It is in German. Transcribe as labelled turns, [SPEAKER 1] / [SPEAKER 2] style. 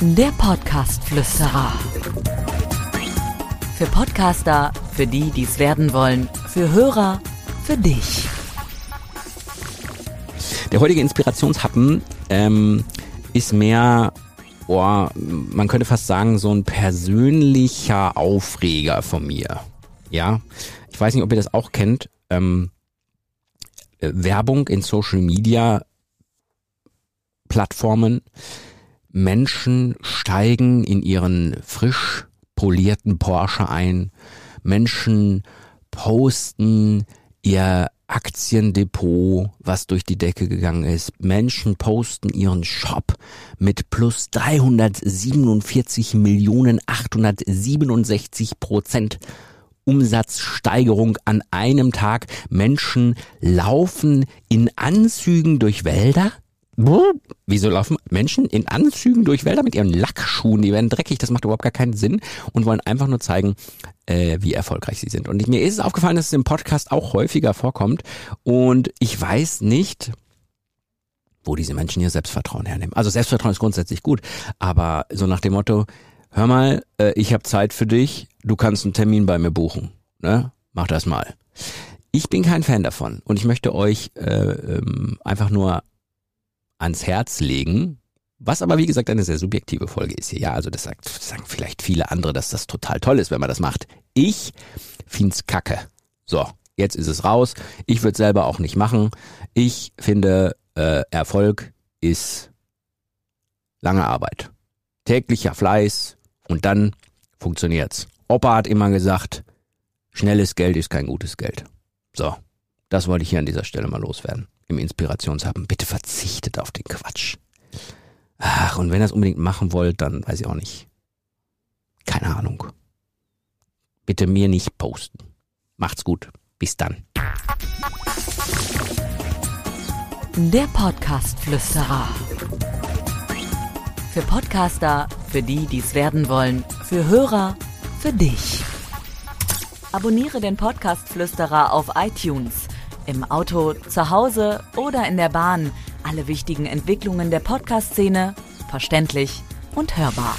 [SPEAKER 1] Der Podcast-Flüsterer. Für Podcaster, für die, die es werden wollen, für Hörer, für dich.
[SPEAKER 2] Der heutige Inspirationshappen ähm, ist mehr, oh, man könnte fast sagen, so ein persönlicher Aufreger von mir. Ja, ich weiß nicht, ob ihr das auch kennt. Ähm, äh, Werbung in Social Media Plattformen. Menschen steigen in ihren frisch polierten Porsche ein. Menschen posten ihr Aktiendepot, was durch die Decke gegangen ist. Menschen posten ihren Shop mit plus 347 Millionen 867 Prozent Umsatzsteigerung an einem Tag. Menschen laufen in Anzügen durch Wälder. Wieso laufen Menschen in Anzügen durch Wälder mit ihren Lackschuhen? Die werden dreckig, das macht überhaupt gar keinen Sinn und wollen einfach nur zeigen, äh, wie erfolgreich sie sind. Und mir ist es aufgefallen, dass es im Podcast auch häufiger vorkommt und ich weiß nicht, wo diese Menschen ihr Selbstvertrauen hernehmen. Also Selbstvertrauen ist grundsätzlich gut, aber so nach dem Motto, hör mal, äh, ich habe Zeit für dich, du kannst einen Termin bei mir buchen. Ne? Mach das mal. Ich bin kein Fan davon und ich möchte euch äh, ähm, einfach nur ans Herz legen. Was aber, wie gesagt, eine sehr subjektive Folge ist hier. Ja, also das sagt, sagen vielleicht viele andere, dass das total toll ist, wenn man das macht. Ich find's kacke. So, jetzt ist es raus. Ich würde selber auch nicht machen. Ich finde, äh, Erfolg ist lange Arbeit. Täglicher Fleiß und dann funktioniert's. Opa hat immer gesagt, schnelles Geld ist kein gutes Geld. So, das wollte ich hier an dieser Stelle mal loswerden im Inspirationshaben, bitte verzichtet auf den Quatsch. Ach, und wenn ihr es unbedingt machen wollt, dann weiß ich auch nicht. Keine Ahnung. Bitte mir nicht posten. Macht's gut. Bis dann.
[SPEAKER 1] Der Podcast-Flüsterer. Für Podcaster, für die, die es werden wollen, für Hörer, für dich. Abonniere den Podcast-Flüsterer auf iTunes im Auto, zu Hause oder in der Bahn. Alle wichtigen Entwicklungen der Podcast-Szene verständlich und hörbar.